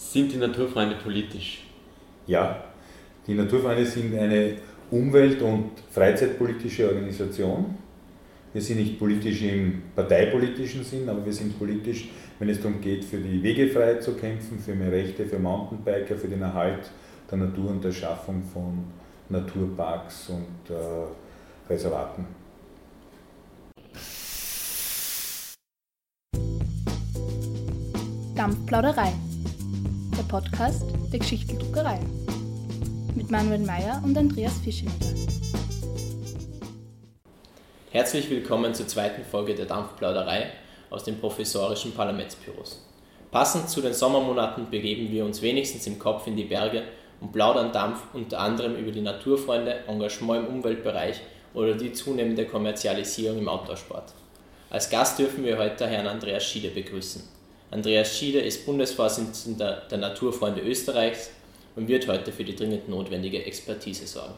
Sind die Naturfreunde politisch? Ja, die Naturfreunde sind eine umwelt- und freizeitpolitische Organisation. Wir sind nicht politisch im parteipolitischen Sinn, aber wir sind politisch, wenn es darum geht, für die Wegefreiheit zu kämpfen, für mehr Rechte für Mountainbiker, für den Erhalt der Natur und der Schaffung von Naturparks und äh, Reservaten. Dampfplauderei, der Podcast der Geschichteldruckerei mit Manuel Mayer und Andreas Fischeleder. Herzlich willkommen zur zweiten Folge der Dampfplauderei aus den professorischen Parlamentsbüros. Passend zu den Sommermonaten begeben wir uns wenigstens im Kopf in die Berge und plaudern Dampf unter anderem über die Naturfreunde, Engagement im Umweltbereich oder die zunehmende Kommerzialisierung im Outdoorsport. Als Gast dürfen wir heute Herrn Andreas Schiede begrüßen. Andreas Schiede ist Bundesvorsitzender der Naturfreunde Österreichs und wird heute für die dringend notwendige Expertise sorgen.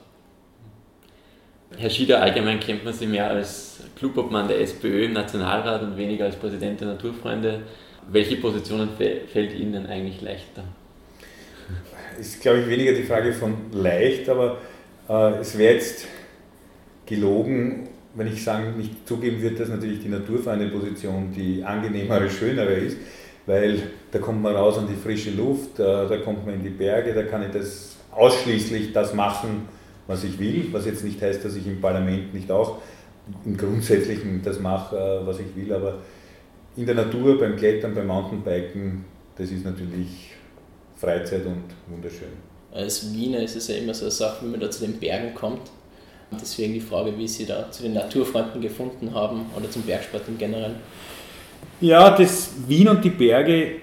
Herr Schieder, allgemein kennt man Sie mehr als Clubobmann der SPÖ im Nationalrat und weniger als Präsident der Naturfreunde. Welche Positionen fällt Ihnen denn eigentlich leichter? Ist, glaube ich, weniger die Frage von leicht, aber äh, es wäre jetzt gelogen, wenn ich sagen, nicht zugeben würde, dass natürlich die Naturfreunde-Position die angenehmere, schönere ist weil da kommt man raus an die frische Luft, äh, da kommt man in die Berge, da kann ich das ausschließlich das machen, was ich will, was jetzt nicht heißt, dass ich im Parlament nicht auch im Grundsätzlichen das mache, äh, was ich will, aber in der Natur, beim Klettern, beim Mountainbiken, das ist natürlich Freizeit und wunderschön. Als Wiener ist es ja immer so eine Sache, wenn man da zu den Bergen kommt. Deswegen die Frage, wie Sie da zu den Naturfreunden gefunden haben oder zum Bergsport im Generellen. Ja, das Wien und die Berge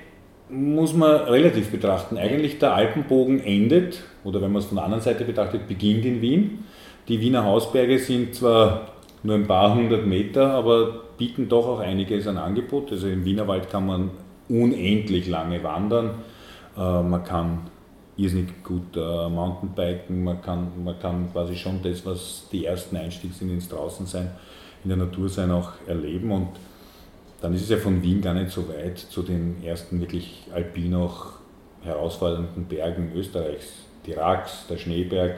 muss man relativ betrachten. Eigentlich der Alpenbogen endet, oder wenn man es von der anderen Seite betrachtet, beginnt in Wien. Die Wiener Hausberge sind zwar nur ein paar hundert Meter, aber bieten doch auch einiges an Angebot. Also im Wienerwald kann man unendlich lange wandern. Äh, man kann irrsinnig gut äh, Mountainbiken, man kann, man kann quasi schon das, was die ersten Einstieg sind ins Draußensein, in der Natur sein, auch erleben. Und dann ist es ja von Wien gar nicht so weit zu den ersten wirklich alpin auch herausfordernden Bergen Österreichs. Die Rax, der Schneeberg,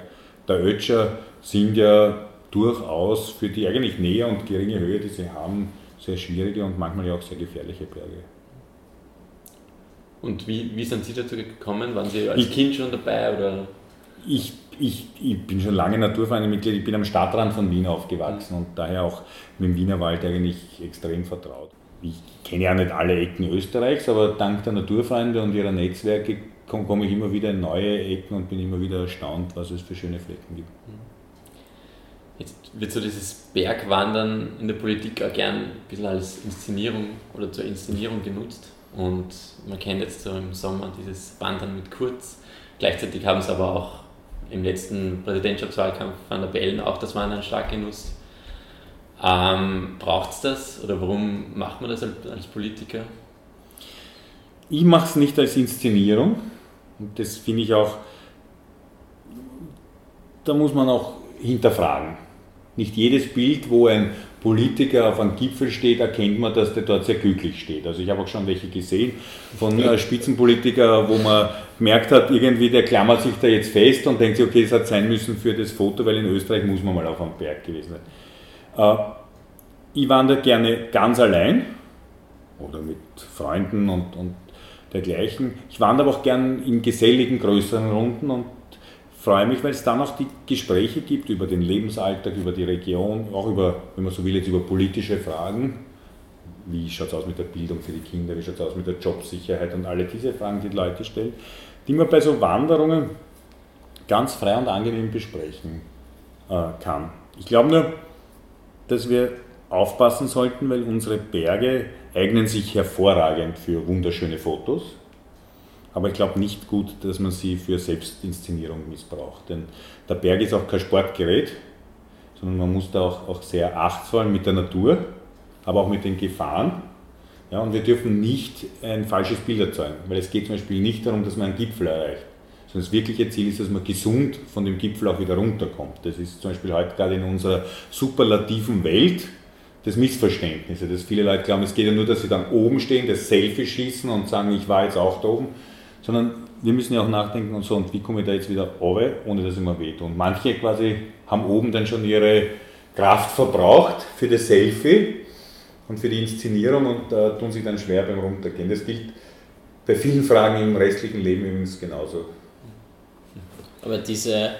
der Ötscher sind ja durchaus für die eigentlich näher und geringe Höhe, die sie haben, sehr schwierige und manchmal ja auch sehr gefährliche Berge. Und wie, wie sind Sie dazu gekommen? Waren Sie als ich, Kind schon dabei? Oder? Ich, ich, ich bin schon lange Naturvereinmitglied, ich bin am Stadtrand von Wien aufgewachsen und daher auch mit dem Wienerwald eigentlich extrem vertraut ich kenne ja nicht alle Ecken Österreichs, aber dank der Naturfreunde und ihrer Netzwerke komme ich immer wieder in neue Ecken und bin immer wieder erstaunt, was es für schöne Flecken gibt. Jetzt wird so dieses Bergwandern in der Politik auch gern ein bisschen als Inszenierung oder zur Inszenierung genutzt. Und man kennt jetzt so im Sommer dieses Wandern mit Kurz. Gleichzeitig haben es aber auch im letzten Präsidentschaftswahlkampf Van der Bellen auch das Wandern stark genutzt. Ähm, Braucht es das oder warum macht man das als Politiker? Ich mache es nicht als Inszenierung und das finde ich auch, da muss man auch hinterfragen. Nicht jedes Bild, wo ein Politiker auf einem Gipfel steht, erkennt man, dass der dort sehr glücklich steht. Also ich habe auch schon welche gesehen von äh, Spitzenpolitikern, wo man gemerkt hat, irgendwie der klammert sich da jetzt fest und denkt sich, okay, es hat sein müssen für das Foto, weil in Österreich muss man mal auf einem Berg gewesen sein. Äh, ich wandere gerne ganz allein oder mit Freunden und, und dergleichen. Ich wandere aber auch gern in geselligen, größeren Runden und freue mich, weil es dann auch die Gespräche gibt über den Lebensalltag, über die Region, auch über, wenn man so will, jetzt über politische Fragen. Wie schaut es aus mit der Bildung für die Kinder, wie schaut es aus mit der Jobsicherheit und alle diese Fragen, die, die Leute stellen, die man bei so Wanderungen ganz frei und angenehm besprechen äh, kann. Ich glaube nur, dass wir aufpassen sollten, weil unsere Berge eignen sich hervorragend für wunderschöne Fotos. Aber ich glaube nicht gut, dass man sie für Selbstinszenierung missbraucht. Denn der Berg ist auch kein Sportgerät, sondern man muss da auch, auch sehr achtsvoll mit der Natur, aber auch mit den Gefahren. Ja, und wir dürfen nicht ein falsches Bild erzeugen, weil es geht zum Beispiel nicht darum, dass man einen Gipfel erreicht, sondern das wirkliche Ziel ist, dass man gesund von dem Gipfel auch wieder runterkommt. Das ist zum Beispiel heute gerade in unserer superlativen Welt das Missverständnis, dass viele Leute glauben, es geht ja nur, dass sie dann oben stehen, das Selfie schießen und sagen, ich war jetzt auch da oben. sondern wir müssen ja auch nachdenken und so, und wie komme ich da jetzt wieder runter, ohne dass ich mir wehtue. Und manche quasi haben oben dann schon ihre Kraft verbraucht für das Selfie und für die Inszenierung und äh, tun sich dann schwer beim Runtergehen. Das gilt bei vielen Fragen im restlichen Leben übrigens genauso. Aber diese,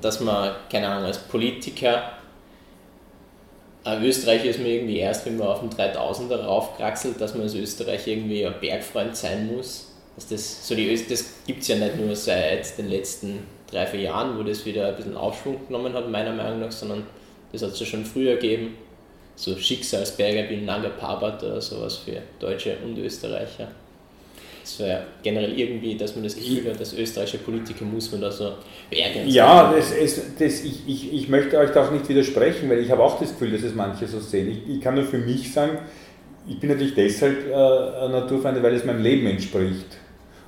dass man, keine Ahnung, als Politiker, ein Österreicher ist mir irgendwie erst, wenn man auf den 3000er raufkraxelt, dass man als Österreicher irgendwie ein Bergfreund sein muss. Dass das so das gibt es ja nicht nur seit den letzten drei, vier Jahren, wo das wieder ein bisschen Aufschwung genommen hat, meiner Meinung nach, sondern das hat es ja schon früher gegeben. So Schicksalsberge wie Nanga Parbat oder sowas für Deutsche und Österreicher. Es wäre generell irgendwie, dass man das Gefühl hat, dass österreichische Politiker muss man da so bergen. Ja, das, es, das, ich, ich, ich möchte euch da auch nicht widersprechen, weil ich habe auch das Gefühl, dass es manche so sehen. Ich, ich kann nur für mich sagen, ich bin natürlich deshalb äh, Naturfreund, weil es meinem Leben entspricht.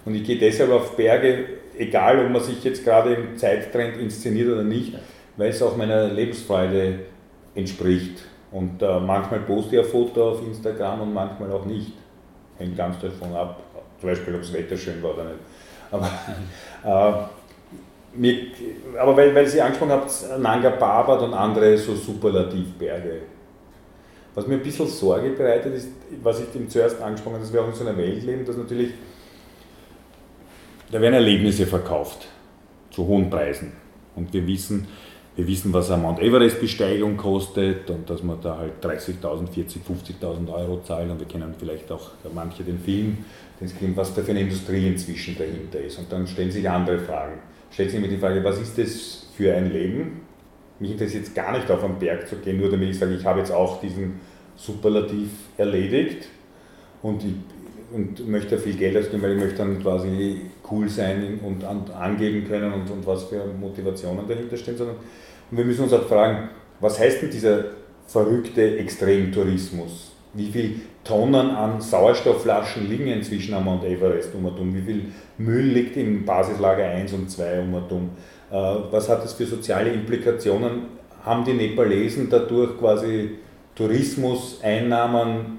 Und ich gehe deshalb auf Berge, egal ob man sich jetzt gerade im Zeittrend inszeniert oder nicht, weil es auch meiner Lebensfreude entspricht. Und äh, manchmal poste ich ein Foto auf Instagram und manchmal auch nicht. Hängt ganz davon ab, zum Beispiel, ob das Wetter schön war oder nicht. Aber, äh, mir, aber weil, weil Sie angesprochen habt, Nanga Parbat und andere so Superlativberge. Was mir ein bisschen Sorge bereitet, ist, was ich dem zuerst angesprochen habe, dass wir auch in so einer Welt leben, dass natürlich, da werden Erlebnisse verkauft zu hohen Preisen. Und wir wissen, wir wissen, was eine Mount Everest-Besteigung kostet und dass man da halt 30.000, 40.000, 50.000 Euro zahlt und wir kennen vielleicht auch manche den Film, den Film, was da für eine Industrie inzwischen dahinter ist. Und dann stellen sich andere Fragen. Stellt sich mir die Frage, was ist das für ein Leben? Mich interessiert jetzt gar nicht auf einen Berg zu gehen, nur damit ich sage, ich habe jetzt auch diesen Superlativ erledigt und ich und möchte viel Geld ausgeben, weil ich möchte dann quasi cool sein und angeben können und, und was für Motivationen dahinter stehen, sondern und wir müssen uns auch fragen, was heißt denn dieser verrückte Extremtourismus? Wie viele Tonnen an Sauerstoffflaschen liegen inzwischen am Mount Everest um und um? Wie viel Müll liegt im Basislager 1 und 2 um und um? Äh, was hat das für soziale Implikationen? Haben die Nepalesen dadurch quasi Tourismus, Einnahmen,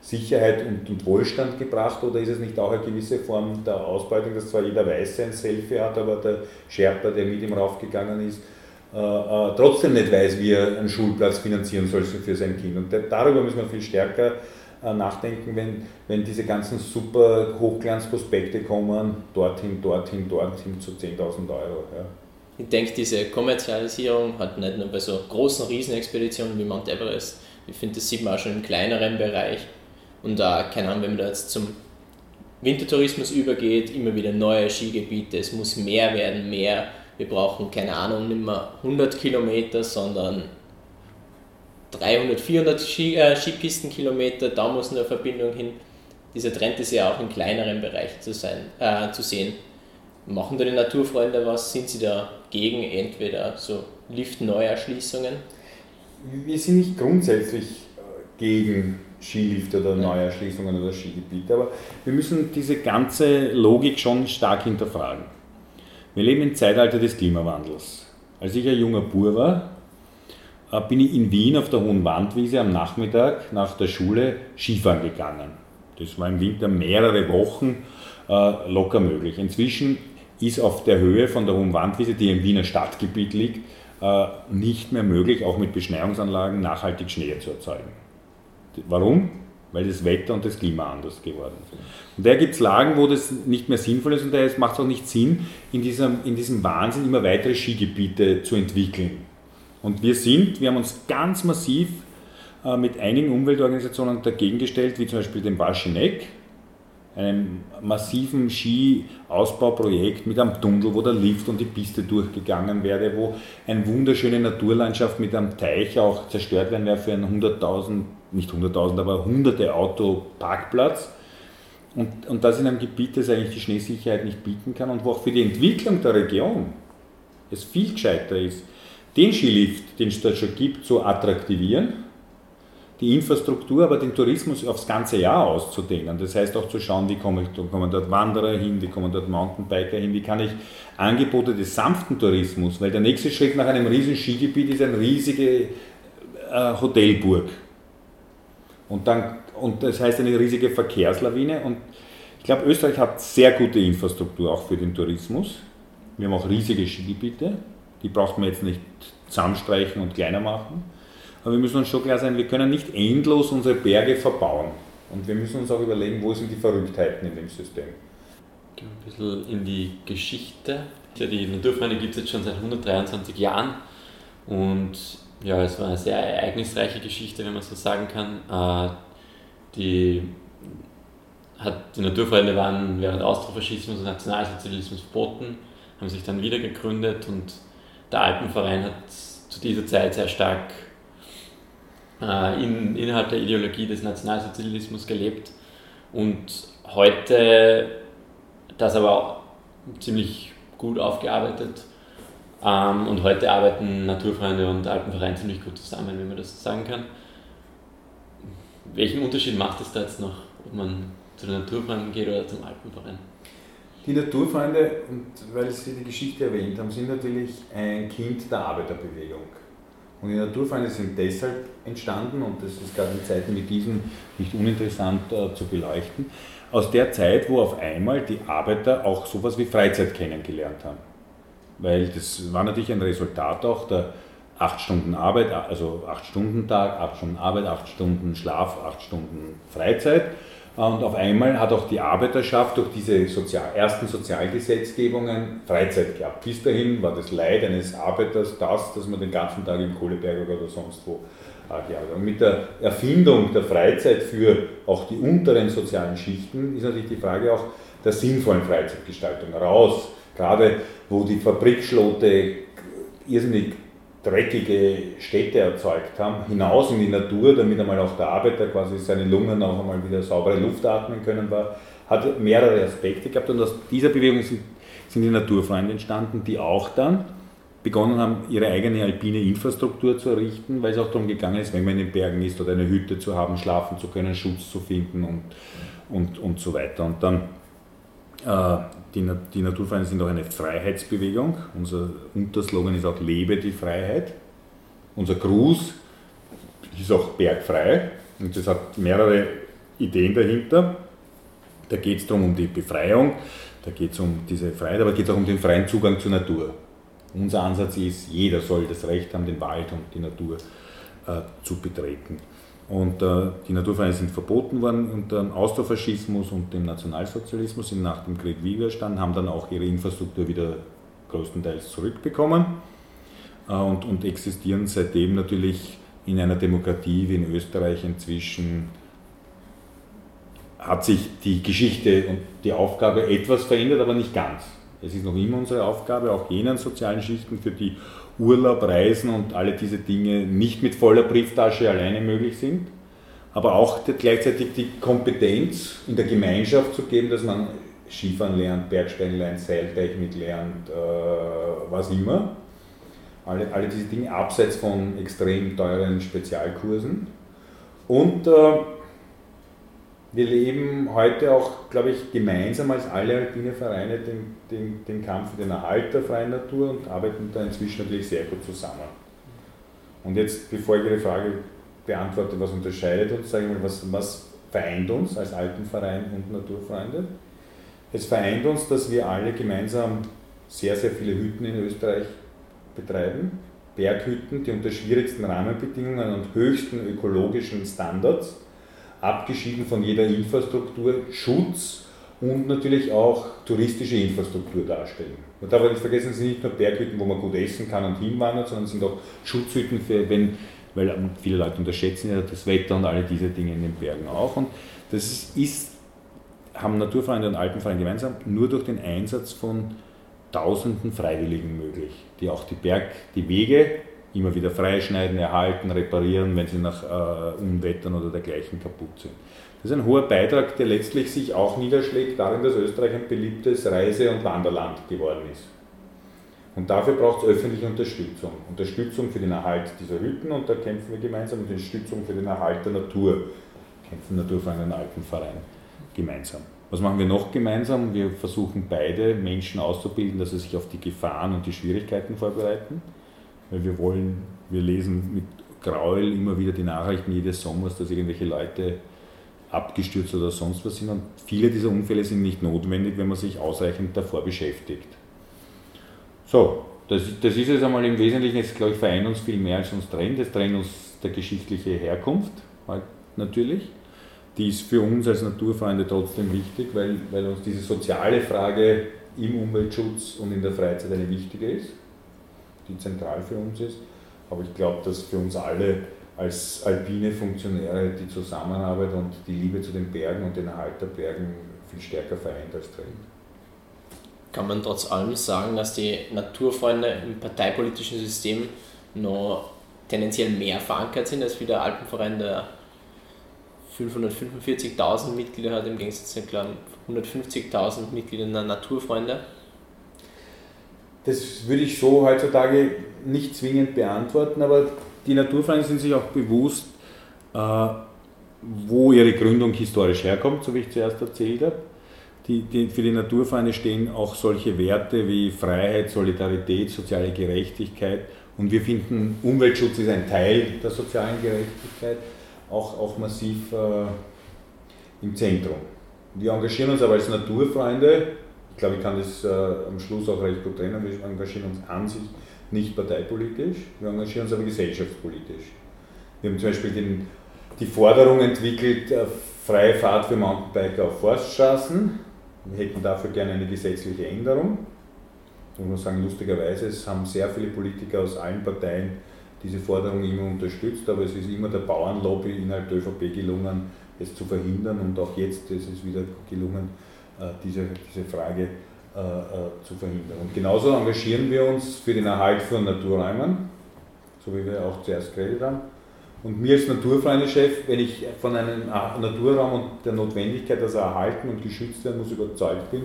Sicherheit und, und, Wohlstand gebracht oder ist es nicht auch eine gewisse Form der Ausbeutung, dass zwar jeder Weiße ein Selfie hat, aber der Sherpa, der mit ihm raufgegangen ist, äh, äh, trotzdem nicht weiß, wie er einen Schulplatz finanzieren soll für sein Kind. Und darüber müssen wir viel stärker äh, nachdenken, wenn, wenn diese ganzen super Hochglanzprospekte kommen, dorthin, dorthin, dorthin zu 10.000 Euro. Ja. Ich denke, diese Kommerzialisierung hat nicht nur bei so großen Riesenexpeditionen wie Mount Everest, ich finde, das sieht man auch schon im kleineren Bereich. Und da, keine Ahnung, wenn man da jetzt zum Wintertourismus übergeht, immer wieder neue Skigebiete, es muss mehr werden, mehr wir brauchen, keine Ahnung, nicht mehr 100 Kilometer, sondern 300, 400 Ski, äh, Skipistenkilometer, da muss eine Verbindung hin. Dieser Trend ist ja auch in kleineren Bereichen zu, sein, äh, zu sehen. Machen da die Naturfreunde was? Sind sie da gegen entweder so Lift-Neuerschließungen? Wir sind nicht grundsätzlich äh, gegen Skilift oder Neuerschließungen oder Skigebiete, aber wir müssen diese ganze Logik schon stark hinterfragen. Wir leben im Zeitalter des Klimawandels. Als ich ein junger Bur war, äh, bin ich in Wien auf der Hohen Wandwiese am Nachmittag nach der Schule Skifahren gegangen. Das war im Winter mehrere Wochen äh, locker möglich. Inzwischen ist auf der Höhe von der Hohen Wandwiese, die im Wiener Stadtgebiet liegt, äh, nicht mehr möglich, auch mit Beschneiungsanlagen nachhaltig Schnee zu erzeugen. Warum? Weil das Wetter und das Klima anders geworden sind. Und daher gibt es Lagen, wo das nicht mehr sinnvoll ist und daher macht es auch nicht Sinn, in diesem, in diesem Wahnsinn immer weitere Skigebiete zu entwickeln. Und wir sind, wir haben uns ganz massiv äh, mit einigen Umweltorganisationen dagegen gestellt, wie zum Beispiel dem Waschineck, einem massiven Ski-Ausbauprojekt mit einem Tunnel, wo der Lift und die Piste durchgegangen wäre, wo eine wunderschöne Naturlandschaft mit einem Teich auch zerstört werden wäre für einen 100.000 nicht 100.000, aber hunderte Auto Parkplatz. Und, und das in einem Gebiet, das eigentlich die Schneesicherheit nicht bieten kann und wo auch für die Entwicklung der Region es viel gescheiter ist, den Skilift, den es dort schon gibt, zu attraktivieren, die Infrastruktur, aber den Tourismus aufs ganze Jahr auszudehnen. Das heißt auch zu schauen, wie komme ich, kommen dort Wanderer hin, wie kommen dort Mountainbiker hin, wie kann ich Angebote des sanften Tourismus, weil der nächste Schritt nach einem riesigen Skigebiet ist eine riesige äh, Hotelburg. Und, dann, und das heißt eine riesige Verkehrslawine. Und Ich glaube, Österreich hat sehr gute Infrastruktur auch für den Tourismus. Wir haben auch riesige Skigebiete, die braucht man jetzt nicht zusammenstreichen und kleiner machen. Aber wir müssen uns schon klar sein, wir können nicht endlos unsere Berge verbauen. Und wir müssen uns auch überlegen, wo sind die Verrücktheiten in dem System. Gehen wir ein bisschen in die Geschichte. Die Naturfreunde gibt es jetzt schon seit 123 Jahren. Und ja, es war eine sehr ereignisreiche Geschichte, wenn man so sagen kann. Äh, die, hat, die Naturfreunde waren während Austrofaschismus und Nationalsozialismus verboten, haben sich dann wieder gegründet und der Alpenverein hat zu dieser Zeit sehr stark äh, in, innerhalb der Ideologie des Nationalsozialismus gelebt und heute das aber auch ziemlich gut aufgearbeitet. Ähm, und heute arbeiten Naturfreunde und Alpenverein ziemlich gut zusammen, wie man das sagen kann. Welchen Unterschied macht es da jetzt noch, ob man zu den Naturfreunden geht oder zum Alpenverein? Die Naturfreunde, und weil Sie die Geschichte erwähnt haben, sind natürlich ein Kind der Arbeiterbewegung. Und die Naturfreunde sind deshalb entstanden, und das ist gerade in Zeiten wie diesen nicht uninteressant äh, zu beleuchten, aus der Zeit, wo auf einmal die Arbeiter auch sowas wie Freizeit kennengelernt haben. Weil das war natürlich ein Resultat auch der 8 Stunden Arbeit, also 8 Stunden Tag, 8 Stunden Arbeit, 8 Stunden Schlaf, 8 Stunden Freizeit. Und auf einmal hat auch die Arbeiterschaft durch diese Sozial ersten Sozialgesetzgebungen Freizeit gehabt. Bis dahin war das Leid eines Arbeiters das, dass man den ganzen Tag im Kohleberg oder sonst wo äh, gearbeitet hat. Und mit der Erfindung der Freizeit für auch die unteren sozialen Schichten ist natürlich die Frage auch der sinnvollen Freizeitgestaltung raus. Gerade wo die Fabrikschlote irrsinnig dreckige Städte erzeugt haben, hinaus in die Natur, damit einmal auch der Arbeiter quasi seine Lungen auch einmal wieder saubere Luft atmen können war, hat mehrere Aspekte gehabt und aus dieser Bewegung sind, sind die Naturfreunde entstanden, die auch dann begonnen haben, ihre eigene alpine Infrastruktur zu errichten, weil es auch darum gegangen ist, wenn man in den Bergen ist oder eine Hütte zu haben, schlafen zu können, Schutz zu finden und, und, und so weiter. Und dann die, die Naturvereine sind auch eine Freiheitsbewegung. Unser Unterslogan ist auch Lebe die Freiheit. Unser Gruß ist auch bergfrei und das hat mehrere Ideen dahinter. Da geht es darum um die Befreiung, da geht es um diese Freiheit, aber geht es auch um den freien Zugang zur Natur. Unser Ansatz ist, jeder soll das Recht haben, den Wald und die Natur äh, zu betreten. Und äh, die Naturvereine sind verboten worden unter dem Austrofaschismus und dem Nationalsozialismus, sind nach dem Krieg Widerstand, haben dann auch ihre Infrastruktur wieder größtenteils zurückbekommen äh, und, und existieren seitdem natürlich in einer Demokratie wie in Österreich inzwischen hat sich die Geschichte und die Aufgabe etwas verändert, aber nicht ganz. Es ist noch immer unsere Aufgabe, auch jenen sozialen Schichten, für die Urlaub, Reisen und alle diese Dinge nicht mit voller Brieftasche alleine möglich sind, aber auch gleichzeitig die Kompetenz in der Gemeinschaft zu geben, dass man Skifahren lernt, Bergsteigen lernt, Seiltechnik lernt, äh, was immer. Alle, alle diese Dinge abseits von extrem teuren Spezialkursen. Und äh, wir leben heute auch, glaube ich, gemeinsam als alle alpine Vereine den, den, den Kampf für den Erhalt der freien Natur und arbeiten da inzwischen natürlich sehr gut zusammen. Und jetzt, bevor ich Ihre Frage beantworte, was unterscheidet uns, sage ich mal, was, was vereint uns als Alpenverein und Naturfreunde? Es vereint uns, dass wir alle gemeinsam sehr, sehr viele Hütten in Österreich betreiben. Berghütten, die unter schwierigsten Rahmenbedingungen und höchsten ökologischen Standards abgeschieden von jeder Infrastruktur, Schutz und natürlich auch touristische Infrastruktur darstellen. Man darf nicht vergessen, es sind nicht nur Berghütten, wo man gut essen kann und hinwandert, sondern es sind auch Schutzhütten für, wenn, weil viele Leute unterschätzen ja das Wetter und alle diese Dinge in den Bergen auch. Und das ist, haben Naturvereine und Alpenvereine gemeinsam nur durch den Einsatz von Tausenden Freiwilligen möglich, die auch die Berg, die Wege immer wieder freischneiden, erhalten, reparieren, wenn sie nach äh, Unwettern oder dergleichen kaputt sind. Das ist ein hoher Beitrag, der letztlich sich auch niederschlägt darin, dass Österreich ein beliebtes Reise- und Wanderland geworden ist. Und dafür braucht es öffentliche Unterstützung. Unterstützung für den Erhalt dieser Hütten und da kämpfen wir gemeinsam Unterstützung für den Erhalt der Natur. Kämpfen Naturverein und Alpenverein gemeinsam. Was machen wir noch gemeinsam? Wir versuchen beide Menschen auszubilden, dass sie sich auf die Gefahren und die Schwierigkeiten vorbereiten weil wir wollen, wir lesen mit Gräuel immer wieder die Nachrichten jedes Sommers, dass irgendwelche Leute abgestürzt oder sonst was sind. Und viele dieser Unfälle sind nicht notwendig, wenn man sich ausreichend davor beschäftigt. So, das, das ist es einmal im Wesentlichen, es glaube ich vereint uns viel mehr als uns trennt. Es trennt uns der geschichtliche Herkunft, halt natürlich. Die ist für uns als Naturfreunde trotzdem wichtig, weil, weil uns diese soziale Frage im Umweltschutz und in der Freizeit eine wichtige ist, die zentral für uns ist. Aber ich glaube, dass für uns alle als alpine Funktionäre die Zusammenarbeit und die Liebe zu den Bergen und den Erhalt der Bergen viel stärker vereint als trennt. Kann man trotz allem sagen, dass die Naturfreunde im parteipolitischen System noch tendenziell mehr verankert sind als wie der Alpenverein, der 545.000 Mitglieder hat, im Gegensatz zu den 150.000 Mitgliedern der Naturfreunde? Das würde ich so heutzutage nicht zwingend beantworten, aber die Naturfreunde sind sich auch bewusst, äh, wo ihre Gründung historisch herkommt, so wie ich zuerst erzählt habe. Die, die, für die Naturfreunde stehen auch solche Werte wie Freiheit, Solidarität, soziale Gerechtigkeit und wir finden, Umweltschutz ist ein Teil der sozialen Gerechtigkeit, auch, auch massiv äh, im Zentrum. Wir engagieren uns aber als Naturfreunde, ich glaube, ich kann das äh, am Schluss auch recht gut trennen, wir engagieren uns an sich nicht parteipolitisch, wir engagieren uns aber gesellschaftspolitisch. Wir haben zum Beispiel den, die Forderung entwickelt, äh, freie Fahrt für Mountainbiker auf Forststraßen. Wir hätten dafür gerne eine gesetzliche Änderung. Ich muss sagen, lustigerweise, es haben sehr viele Politiker aus allen Parteien diese Forderung immer unterstützt, aber es ist immer der Bauernlobby innerhalb der ÖVP gelungen, es zu verhindern und auch jetzt ist es wieder gelungen, diese, diese Frage äh, äh, zu verhindern. Und genauso engagieren wir uns für den Erhalt von Naturräumen, so wie wir auch zuerst geredet haben. Und mir als Naturfreunde-Chef, wenn ich von einem Naturraum und der Notwendigkeit, dass er erhalten und geschützt werden muss, überzeugt bin,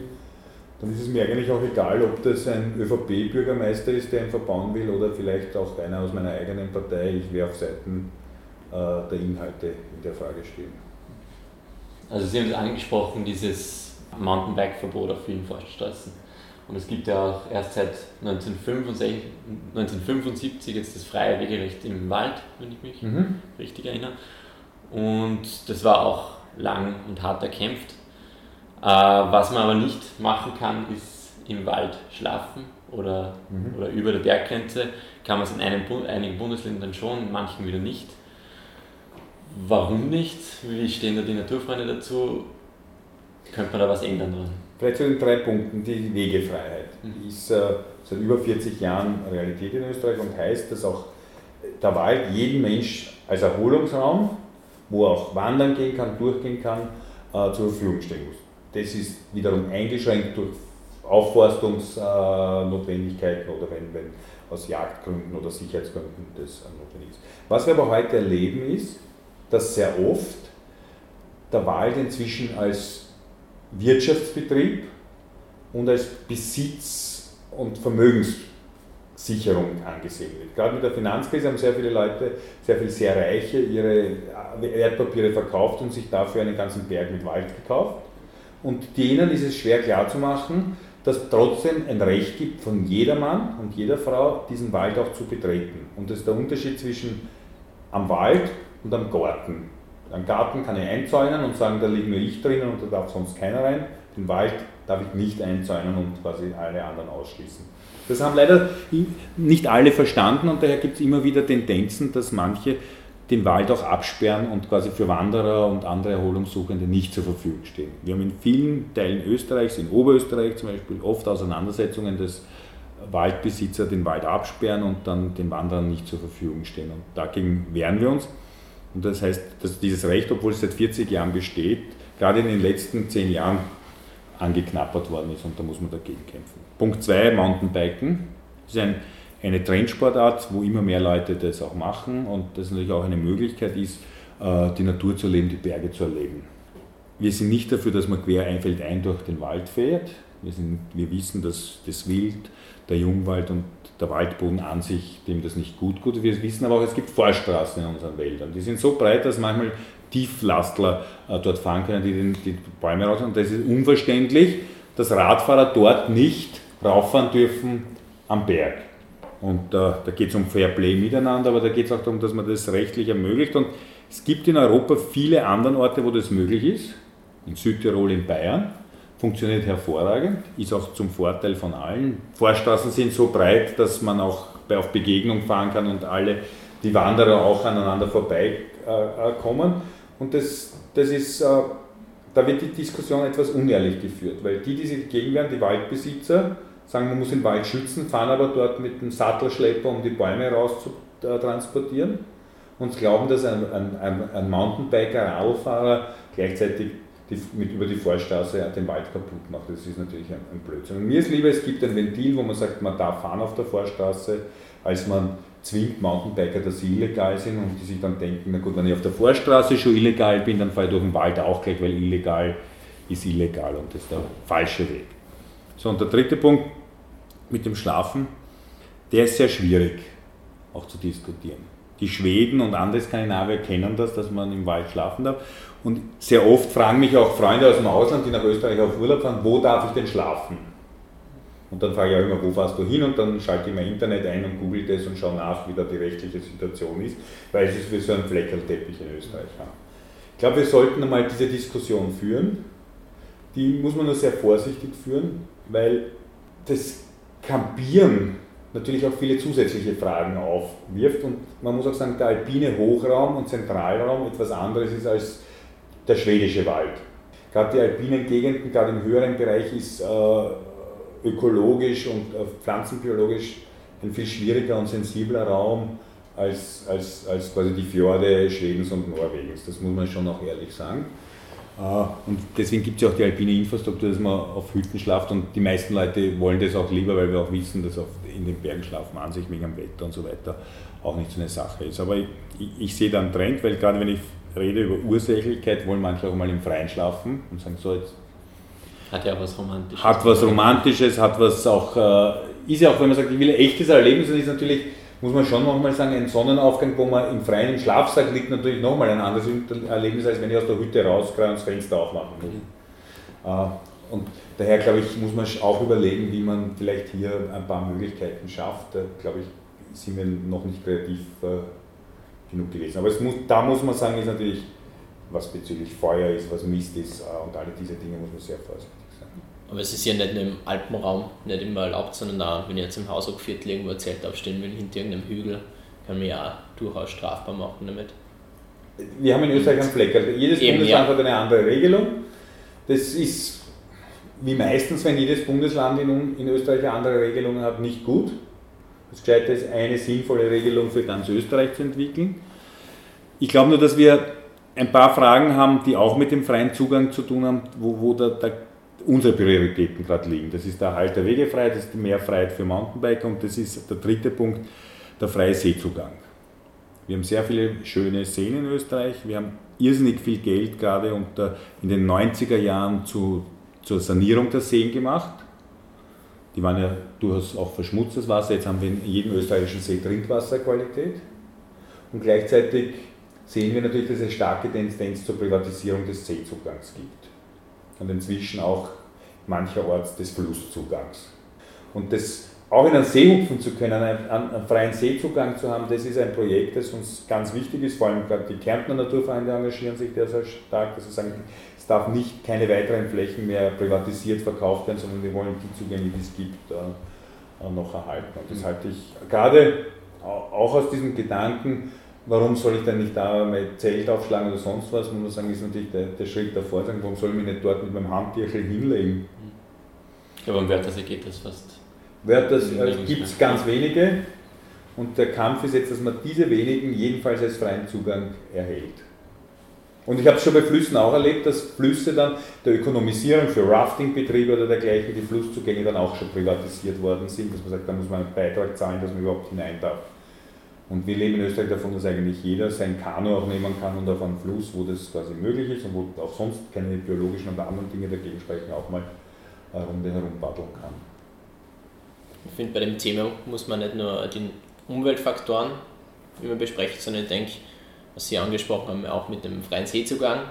dann ist es mir eigentlich auch egal, ob das ein ÖVP-Bürgermeister ist, der ihn verbauen will, oder vielleicht auch einer aus meiner eigenen Partei. Ich werde auf Seiten äh, der Inhalte in der Frage stehen. Also Sie haben es angesprochen, dieses Mountainbike-Verbot auf vielen Forststraßen. Und es gibt ja auch erst seit 1965, 1975 jetzt das freie Wegerecht im Wald, wenn ich mich mhm. richtig erinnere. Und das war auch lang und hart erkämpft. Äh, was man aber nicht machen kann, ist im Wald schlafen oder, mhm. oder über der Berggrenze. Kann man es in einem, einigen Bundesländern schon, in manchen wieder nicht. Warum nicht? Wie stehen da die Naturfreunde dazu? Könnte man da was ändern dran? Vielleicht zu den drei Punkten. Die Wegefreiheit die ist äh, seit über 40 Jahren Realität in Österreich und heißt, dass auch der Wald jeden Mensch als Erholungsraum, wo er auch wandern gehen kann, durchgehen kann, äh, zur Verfügung stehen muss. Das ist wiederum eingeschränkt durch Aufforstungsnotwendigkeiten äh, oder wenn, wenn aus Jagdgründen oder Sicherheitsgründen das notwendig ist. Was wir aber heute erleben ist, dass sehr oft der Wald inzwischen als Wirtschaftsbetrieb und als Besitz- und Vermögenssicherung angesehen wird. Gerade mit der Finanzkrise haben sehr viele Leute, sehr viele sehr Reiche, ihre Wertpapiere verkauft und sich dafür einen ganzen Berg mit Wald gekauft. Und denen ist es schwer klarzumachen, dass trotzdem ein Recht gibt von jedermann und jeder Frau, diesen Wald auch zu betreten. Und das ist der Unterschied zwischen am Wald und am Garten. Einen Garten kann ich einzäunen und sagen, da liegt nur ich drinnen und da darf sonst keiner rein. Den Wald darf ich nicht einzäunen und quasi alle anderen ausschließen. Das haben leider nicht alle verstanden und daher gibt es immer wieder Tendenzen, dass manche den Wald auch absperren und quasi für Wanderer und andere Erholungssuchende nicht zur Verfügung stehen. Wir haben in vielen Teilen Österreichs, in Oberösterreich zum Beispiel, oft Auseinandersetzungen, dass Waldbesitzer den Wald absperren und dann den Wanderern nicht zur Verfügung stehen. Und dagegen wehren wir uns. Und das heißt, dass dieses Recht, obwohl es seit 40 Jahren besteht, gerade in den letzten 10 Jahren angeknappert worden ist und da muss man dagegen kämpfen. Punkt 2, Mountainbiken. Das ist ein, eine Trendsportart, wo immer mehr Leute das auch machen und das natürlich auch eine Möglichkeit ist, äh, die Natur zu erleben, die Berge zu erleben. Wir sind nicht dafür, dass man quer ein durch den Wald fährt. Wir, sind, wir wissen, dass das Wild, der Jungwald und der Waldboden an sich dem das nicht gut tut. Wir wissen aber auch, es gibt Vorstraßen in unseren Wäldern. Die sind so breit, dass manchmal Tieflastler äh, dort fahren können, die den, die Bäume raus. Und das ist unverständlich, dass Radfahrer dort nicht rauffahren dürfen am Berg. Und äh, da geht es um Fair Play miteinander, aber da geht es auch darum, dass man das rechtlich ermöglicht. Und Es gibt in Europa viele andere Orte, wo das möglich ist. In Südtirol, in Bayern. Funktioniert hervorragend, ist auch zum Vorteil von allen. Vorstraßen sind so breit, dass man auch auf Begegnung fahren kann und alle, die Wanderer auch aneinander vorbeikommen. Und das, das ist, äh, da wird die Diskussion etwas unehrlich geführt, weil die, die sich dagegen wehren, die Waldbesitzer, sagen, man muss den Wald schützen, fahren aber dort mit einem Sattelschlepper, um die Bäume rauszutransportieren und glauben, dass ein, ein, ein Mountainbiker, Radlfahrer gleichzeitig die, mit über die Vorstraße den Wald kaputt macht. Das ist natürlich ein, ein Blödsinn. Und mir ist lieber, es gibt ein Ventil, wo man sagt, man darf fahren auf der Vorstraße, als man zwingt Mountainbiker, dass sie illegal sind und die sich dann denken, na gut, wenn ich auf der Vorstraße schon illegal bin, dann fahre ich durch den Wald auch gleich, weil illegal ist illegal und das ist der falsche Weg. So, und der dritte Punkt mit dem Schlafen, der ist sehr schwierig auch zu diskutieren. Die Schweden und andere Skandinavier kennen das, dass man im Wald schlafen darf. Und sehr oft fragen mich auch Freunde aus dem Ausland, die nach Österreich auf Urlaub fahren, wo darf ich denn schlafen? Und dann frage ich auch immer, wo fährst du hin? Und dann schalte ich mein Internet ein und google das und schaue nach, wie da die rechtliche Situation ist, weil es ist wie so ein Fleckerlteppich in Österreich. Ich glaube, wir sollten einmal diese Diskussion führen. Die muss man nur sehr vorsichtig führen, weil das Campieren natürlich auch viele zusätzliche Fragen aufwirft. Und man muss auch sagen, der alpine Hochraum und Zentralraum etwas anderes ist als der schwedische Wald. Gerade die alpinen Gegenden, gerade im höheren Bereich, ist äh, ökologisch und äh, pflanzenbiologisch ein viel schwieriger und sensibler Raum als, als, als quasi die Fjorde Schwedens und Norwegens. Das muss man schon auch ehrlich sagen. Äh, und deswegen gibt es ja auch die alpine Infrastruktur, dass man auf Hütten schlaft und die meisten Leute wollen das auch lieber, weil wir auch wissen, dass auf, in den Bergen schlafen an sich wegen dem Wetter und so weiter auch nicht so eine Sache ist. Aber ich, ich, ich sehe da einen Trend, weil gerade wenn ich rede über Ursächlichkeit, wollen manche auch mal im Freien schlafen und sagen, so jetzt. Hat ja was Romantisches. Hat was Romantisches, hat was auch, äh, ist ja auch, wenn man sagt, ich will ein echtes Erlebnis, dann ist natürlich, muss man schon nochmal sagen, ein Sonnenaufgang, wo man im Freien im Schlafsack liegt, natürlich nochmal ein anderes Erlebnis, als wenn ich aus der Hütte rauskreie und das Fenster aufmachen muss. Mhm. Äh, und daher, glaube ich, muss man auch überlegen, wie man vielleicht hier ein paar Möglichkeiten schafft. Da, glaube ich, sind wir noch nicht kreativ äh, genug gewesen. Aber muss, da muss man sagen, ist natürlich, was bezüglich Feuer ist, was Mist ist äh, und alle diese Dinge muss man sehr vorsichtig sein. Aber es ist ja nicht nur im Alpenraum nicht immer erlaubt, sondern auch, wenn ich jetzt im Haushochviertel irgendwo ein Zelt aufstehen will, hinter irgendeinem Hügel, kann man ja auch durchaus strafbar machen damit. Wir haben in Österreich einen Fleck. Also jedes Eben, Bundesland ja. hat eine andere Regelung. Das ist wie meistens, wenn jedes Bundesland in, in Österreich eine andere Regelung hat, nicht gut. Das Gescheite ist, eine sinnvolle Regelung für ganz Österreich zu entwickeln. Ich glaube nur, dass wir ein paar Fragen haben, die auch mit dem freien Zugang zu tun haben, wo, wo da, da unsere Prioritäten gerade liegen. Das ist der Erhalt der Wegefreiheit, das ist die Mehrfreiheit für Mountainbiker und das ist der dritte Punkt, der freie Seezugang. Wir haben sehr viele schöne Seen in Österreich, wir haben irrsinnig viel Geld gerade unter, in den 90er Jahren zu, zur Sanierung der Seen gemacht. Die waren ja durchaus auch verschmutztes Wasser. Jetzt haben wir in jedem österreichischen See Trinkwasserqualität. Und gleichzeitig sehen wir natürlich, dass es starke Tendenz zur Privatisierung des Seezugangs gibt. Und inzwischen auch mancherorts des Flusszugangs. Und das auch in einen See hupfen zu können, einen, einen, freien Seezugang zu haben, das ist ein Projekt, das uns ganz wichtig ist. Vor allem gerade die Kärntner Naturvereine engagieren sich da sehr stark, dass sie sagen, es darf nicht keine weiteren Flächen mehr privatisiert verkauft werden, sondern wir wollen die Zugänge, die es gibt, äh, noch erhalten. Und das halte ich gerade auch aus diesem Gedanken, warum soll ich dann nicht da mein Zelt aufschlagen oder sonst was, muss man sagen, ist natürlich der, der Schritt davor, sagen, warum soll ich mich nicht dort mit meinem Handtierchen hinlegen? Ja, aber im Wörthersee geht das fast. Wörthersee äh, gibt es ganz wenige und der Kampf ist jetzt, dass man diese wenigen jedenfalls als freien Zugang erhält. Und ich habe es schon bei Flüssen auch erlebt, dass Flüsse dann der Ökonomisierung für Raftingbetriebe oder dergleichen, die Flusszugänge dann auch schon privatisiert worden sind, dass man sagt, da muss man einen Beitrag zahlen, dass man überhaupt hinein darf. Und wir leben in Österreich davon, dass eigentlich jeder sein Kanu auch nehmen kann und auf einem Fluss, wo das quasi möglich ist und wo auch sonst keine biologischen und anderen Dinge dagegen sprechen, auch mal Runde herumpaddeln kann. Ich finde, bei dem Thema muss man nicht nur die Umweltfaktoren immer besprechen, sondern ich denke, was Sie angesprochen haben, auch mit dem freien Seezugang.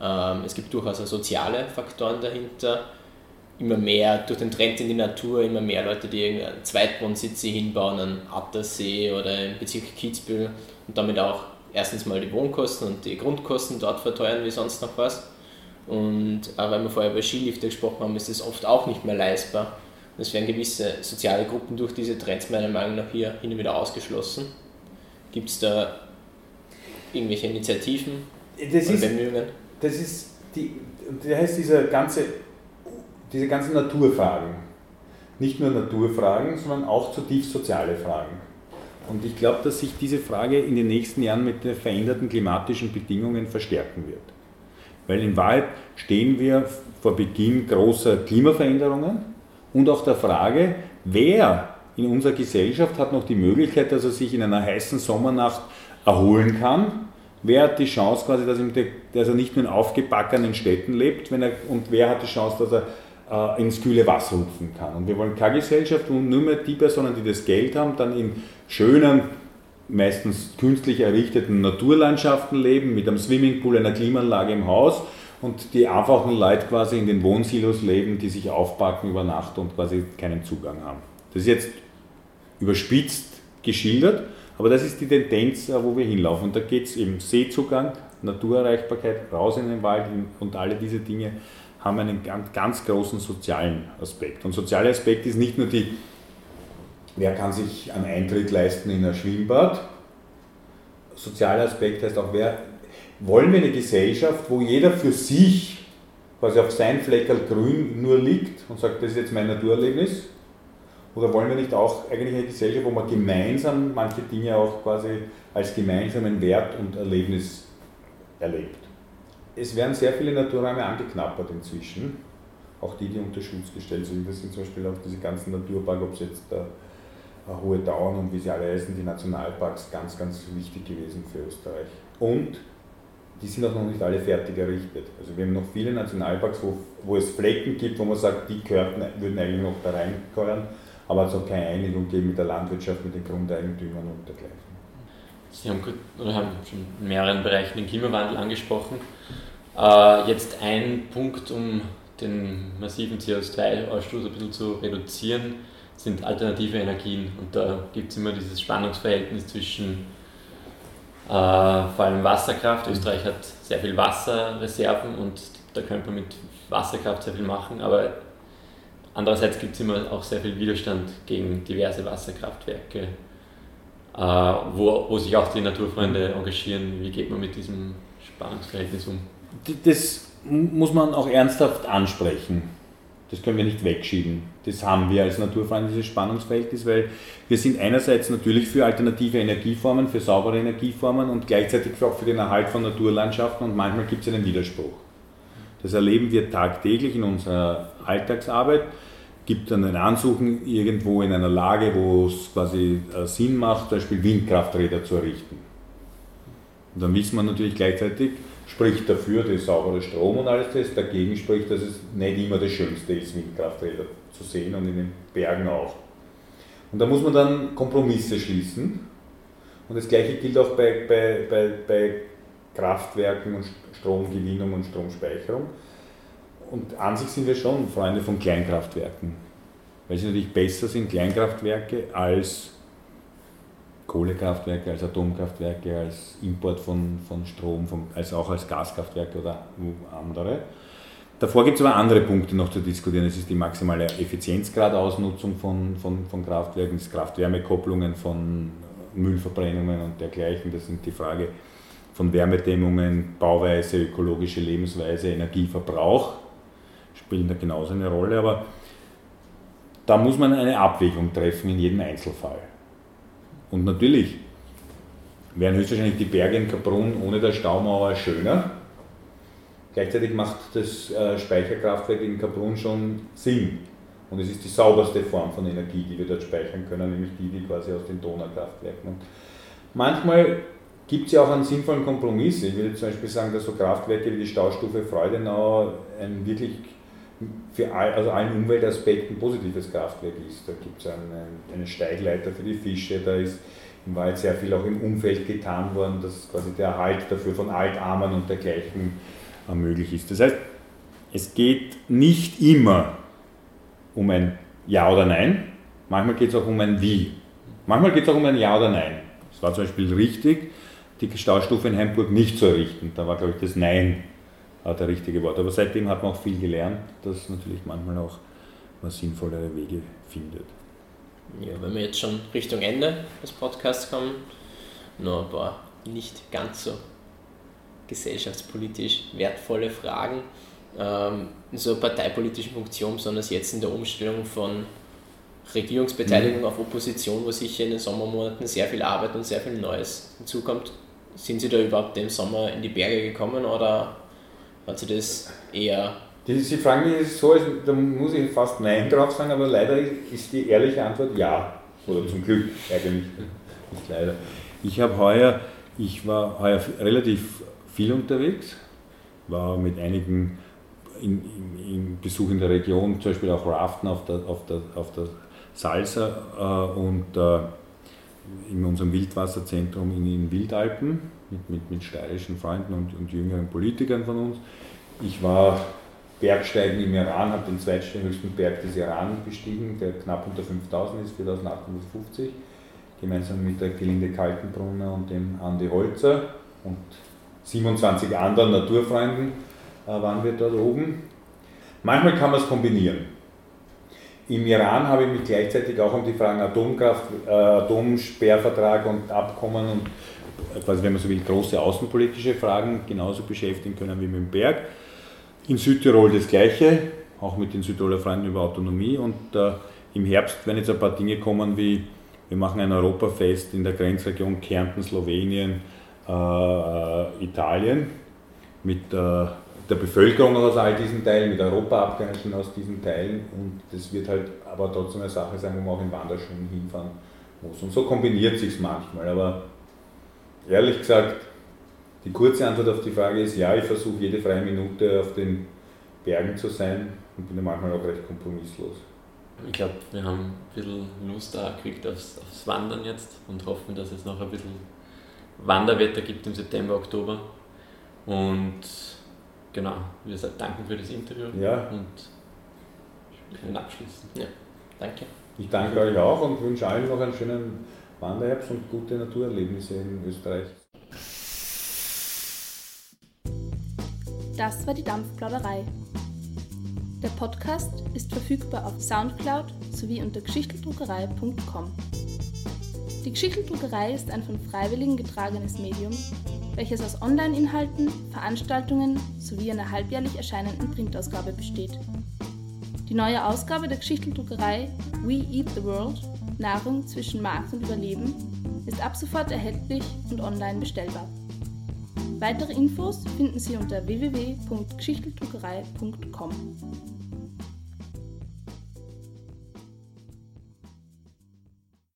Ähm, es gibt durchaus auch soziale Faktoren dahinter. Immer mehr durch den Trend in die Natur, immer mehr Leute, die irgendeinen Zweitwohnsitz hinbauen an Attersee oder im Bezirk Kitzbühel und damit auch erstens mal die Wohnkosten und die Grundkosten dort verteuern wie sonst noch was. Und auch weil wir vorher über Skilifte gesprochen haben, ist das oft auch nicht mehr leistbar. Es werden gewisse soziale Gruppen durch diese Trends meiner Meinung nach hier hin und wieder ausgeschlossen. Gibt es da irgendwelche Initiativen das oder ist, Bemühungen? Das ist die, das heißt diese ganze, diese ganzen Naturfragen. Nicht nur Naturfragen, sondern auch zutiefst soziale Fragen. Und ich glaube, dass sich diese Frage in den nächsten Jahren mit den veränderten klimatischen Bedingungen verstärken wird. Weil in Wahrheit stehen wir vor Beginn großer Klimaveränderungen und auch der Frage, wer in unserer Gesellschaft hat noch die Möglichkeit, dass er sich in einer heißen Sommernacht erholen kann. Wer hat die Chance quasi, dass, dass er nicht nur in aufgebackenen Städten lebt er, und wer hat die Chance, dass er äh, ins kühle Wasser hupfen kann. Und wir wollen keine Gesellschaft, wo nur mehr die Personen, die das Geld haben, dann in schönen, meistens künstlich errichteten Naturlandschaften leben, mit einem Swimmingpool, einer Klimaanlage im Haus und die einfachen Leute quasi in den Wohnsilos leben, die sich aufpacken über Nacht und quasi keinen Zugang haben. Das ist jetzt überspitzt geschildert, aber das ist die Tendenz, äh, wo wir hinlaufen. Und da geht es eben Seezugang, Naturerreichbarkeit, raus in den Wald und alle diese Dinge haben einen ganz, ganz großen sozialen Aspekt. Und sozialer Aspekt ist nicht nur die wer kann sich einen Eintritt leisten in ein Schwimmbad. Sozialer Aspekt heißt auch, wer, wollen wir eine Gesellschaft, wo jeder für sich quasi auf sein Fleckerl grün nur liegt und sagt, das ist jetzt mein Naturerlebnis? Oder wollen wir nicht auch eigentlich eine Gesellschaft, wo man gemeinsam manche Dinge auch quasi als gemeinsamen Wert und Erlebnis erlebt? Es werden sehr viele Naturräume angeknappert inzwischen, auch die, die unter Schutz gestellt sind. Das sind zum Beispiel auch diese ganzen Naturparks, ob es jetzt der Hohe Dauern und wie sie alle heißen, die Nationalparks, ganz, ganz wichtig gewesen für Österreich. Und die sind auch noch nicht alle fertig errichtet. Also wir haben noch viele Nationalparks, wo, wo es Flecken gibt, wo man sagt, die gehörten, würden eigentlich noch da reingehören, aber es hat keine Einigung gegeben mit der Landwirtschaft, mit den Grundeigentümern und dergleichen. Sie haben, oder haben schon in mehreren Bereichen den Klimawandel angesprochen. Äh, jetzt ein Punkt, um den massiven CO2-Ausstoß ein bisschen zu reduzieren, sind alternative Energien. Und da gibt es immer dieses Spannungsverhältnis zwischen äh, vor allem Wasserkraft. Österreich hat sehr viel Wasserreserven und da könnte man mit Wasserkraft sehr viel machen, aber andererseits gibt es immer auch sehr viel Widerstand gegen diverse Wasserkraftwerke, äh, wo, wo sich auch die Naturfreunde engagieren. Wie geht man mit diesem Spannungsverhältnis um? Das muss man auch ernsthaft ansprechen. Das können wir nicht wegschieben. Das haben wir als Naturfreunde, dieses Spannungsverhältnis, weil wir sind einerseits natürlich für alternative Energieformen, für saubere Energieformen und gleichzeitig auch für den Erhalt von Naturlandschaften und manchmal gibt es einen Widerspruch. Das erleben wir tagtäglich in unserer Alltagsarbeit. Gibt dann ein Ansuchen irgendwo in einer Lage, wo es quasi äh, Sinn macht, zum Beispiel Windkrafträder zu errichten. Und dann wissen wir natürlich gleichzeitig, spricht dafür der saubere Strom und alles das, dagegen spricht, dass es nicht immer das Schönste ist, Windkrafträder zu sehen und in den Bergen auch. Und da muss man dann Kompromisse schließen. Und das gleiche gilt auch bei, bei, bei, bei Kraftwerken und Stromgewinnung und Stromspeicherung. Und an sich sind wir schon Freunde von Kleinkraftwerken, weil sie natürlich besser sind, Kleinkraftwerke, als Kohlekraftwerke, als Atomkraftwerke, als Import von, von Strom, von, als auch als Gaskraftwerke oder andere. Davor gibt es aber andere Punkte noch zu diskutieren. Es ist die maximale Effizienzgradausnutzung von, von, von Kraftwerken, das Kraft-Wärme-Kopplungen von Müllverbrennungen und dergleichen. Das sind die Frage von Wärmedämmungen, Bauweise, ökologische Lebensweise, Energieverbrauch spielen da genauso eine Rolle. Aber da muss man eine Abwägung treffen in jedem Einzelfall. Und natürlich wären höchstwahrscheinlich die Berge in Kaprun ohne der Staumauer schöner. Gleichzeitig macht das äh, Speicherkraftwerk in Kaprun schon Sinn. Und es ist die sauberste Form von Energie, die wir dort speichern können, nämlich die, die quasi aus den Donaukraftwerken. Und manchmal gibt es ja auch einen sinnvollen Kompromiss. Ich würde zum Beispiel sagen, dass so Kraftwerke wie die Staustufe Freudenau ein wirklich für all, also allen Umweltaspekten positives Kraftwerk ist. Da gibt es eine, eine Steigleiter für die Fische, da ist in Wahrheit sehr viel auch im Umfeld getan worden, dass quasi der Erhalt dafür von Altarmen und dergleichen möglich ist. Das heißt, es geht nicht immer um ein Ja oder Nein, manchmal geht es auch um ein Wie. Manchmal geht es auch um ein Ja oder Nein. Es war zum Beispiel richtig, die Staustufe in Heimburg nicht zu errichten. Da war, glaube ich, das Nein der richtige Wort. Aber seitdem hat man auch viel gelernt, dass natürlich manchmal auch man sinnvollere Wege findet. Ja, wenn wir jetzt schon Richtung Ende des Podcasts kommen, noch ein paar nicht ganz so gesellschaftspolitisch wertvolle Fragen ähm, in so einer parteipolitischen Funktion, besonders jetzt in der Umstellung von Regierungsbeteiligung mhm. auf Opposition, wo sicher in den Sommermonaten sehr viel Arbeit und sehr viel Neues hinzukommt. Sind Sie da überhaupt im Sommer in die Berge gekommen oder hat sie das eher. Die, Sie fragen mich so, also, da muss ich fast Nein drauf sagen, aber leider ist die ehrliche Antwort Ja. Oder zum Glück, eigentlich nicht leider. Ich habe heuer, ich war heuer relativ viel unterwegs, war mit einigen in, in, im Besuch in der Region, zum Beispiel auch Raften auf der, auf der, auf der Salsa äh, und äh, in unserem Wildwasserzentrum in den Wildalpen mit, mit, mit steirischen Freunden und, und jüngeren Politikern von uns. Ich war Bergsteigen im Iran, habe den zweithöchsten Berg des Iran bestiegen, der knapp unter 5000 ist, 4850, gemeinsam mit der Gelinde Kaltenbrunner und dem Andi Holzer und 27 anderen Naturfreunden äh, waren wir dort oben. Manchmal kann man es kombinieren. Im Iran habe ich mich gleichzeitig auch um die Fragen Atomkraft, äh, Atomsperrvertrag und Abkommen und quasi, wenn man so will, große außenpolitische Fragen genauso beschäftigen können wie mit dem Berg. In Südtirol das Gleiche, auch mit den Südtiroler Freunden über Autonomie. Und äh, im Herbst werden jetzt ein paar Dinge kommen wie, wir machen ein Europafest in der Grenzregion Kärnten, Slowenien, äh, äh, Italien mit äh, der Bevölkerung aus all diesen Teilen, mit Europaabgeordneten aus diesen Teilen. Und das wird halt aber trotzdem eine Sache sein, wo man auch in Wanderschuhen hinfahren muss. Und so kombiniert sich es manchmal. Aber Ehrlich gesagt, die kurze Antwort auf die Frage ist ja, ich versuche jede freie Minute auf den Bergen zu sein und bin manchmal auch recht kompromisslos. Ich glaube, wir haben ein bisschen Lust da gekriegt aufs, aufs Wandern jetzt und hoffen, dass es noch ein bisschen Wanderwetter gibt im September, Oktober. Und genau, wir danken für das Interview ja. und können abschließen. Ja, danke. Ich danke euch auch und wünsche allen noch einen schönen Wanderherbst und gute Naturerlebnisse in Österreich. Das war die Dampfplauderei. Der Podcast ist verfügbar auf Soundcloud sowie unter geschichteldruckerei.com. Die Geschichteldruckerei ist ein von Freiwilligen getragenes Medium, welches aus Online-Inhalten, Veranstaltungen sowie einer halbjährlich erscheinenden Printausgabe besteht. Die neue Ausgabe der Geschichteldruckerei We Eat the World Nahrung zwischen Markt und Überleben ist ab sofort erhältlich und online bestellbar. Weitere Infos finden Sie unter www.geschichteldruckerei.com.